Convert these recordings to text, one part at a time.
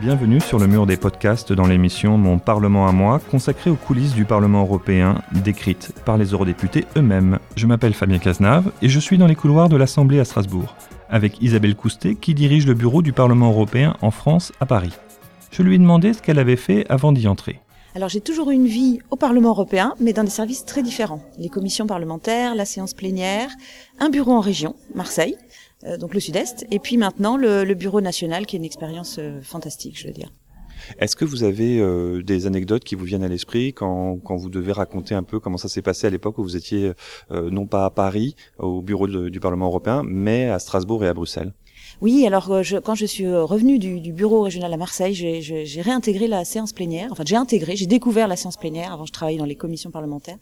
bienvenue sur le mur des podcasts dans l'émission Mon Parlement à moi, consacrée aux coulisses du Parlement européen, décrites par les eurodéputés eux-mêmes. Je m'appelle Fabien Cazenave et je suis dans les couloirs de l'Assemblée à Strasbourg, avec Isabelle Coustet qui dirige le bureau du Parlement européen en France à Paris. Je lui ai demandé ce qu'elle avait fait avant d'y entrer. Alors j'ai toujours eu une vie au Parlement européen, mais dans des services très différents. Les commissions parlementaires, la séance plénière, un bureau en région, Marseille, donc le sud-est, et puis maintenant le, le, bureau national, qui est une expérience euh, fantastique, je veux dire. Est-ce que vous avez euh, des anecdotes qui vous viennent à l'esprit quand, quand, vous devez raconter un peu comment ça s'est passé à l'époque où vous étiez euh, non pas à Paris, au bureau de, du Parlement européen, mais à Strasbourg et à Bruxelles? Oui, alors je, quand je suis revenue du, du, bureau régional à Marseille, j'ai réintégré la séance plénière. Enfin, j'ai intégré, j'ai découvert la séance plénière. Avant, je travaillais dans les commissions parlementaires.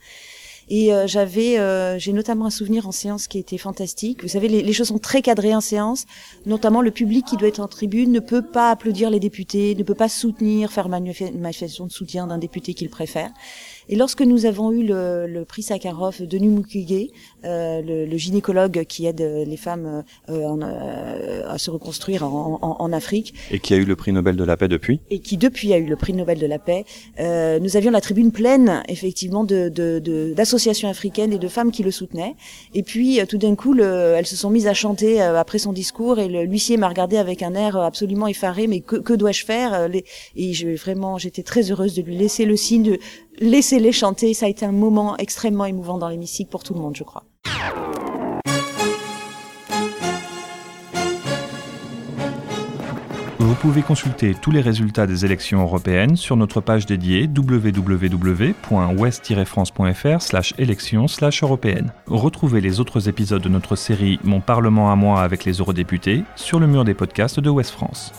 Et euh, j'avais, euh, j'ai notamment un souvenir en séance qui était fantastique. Vous savez, les, les, choses sont très cadrées en séance. Notamment, le public qui doit être en tribune ne peut pas applaudir les députés, ne peut pas soutenir, faire une manifestation de soutien d'un député qu'il préfère. Et lorsque nous avons eu le, le prix Sakharov de Mukwege, euh, le, le, gynécologue qui aide les femmes euh, en, euh, à se reconstruire en, en, en, Afrique. Et qui a eu le prix Nobel de la paix depuis Et qui depuis a eu le prix Nobel de la paix. Euh, nous avions la tribune pleine, effectivement, de, d'associations de, africaines et de femmes qui le soutenaient. Et puis, euh, tout d'un coup, le, elles se sont mises à chanter euh, après son discours et l'huissier m'a regardé avec un air absolument effaré. Mais que, dois-je faire Et vraiment, j'étais très heureuse de lui laisser le signe de laissez-les chanter. Ça a été un moment extrêmement émouvant dans l'hémicycle pour tout le monde, je crois. Vous pouvez consulter tous les résultats des élections européennes sur notre page dédiée www.ouest-france.fr/élections/européennes. Retrouvez les autres épisodes de notre série Mon Parlement à moi avec les eurodéputés sur le mur des podcasts de Ouest France.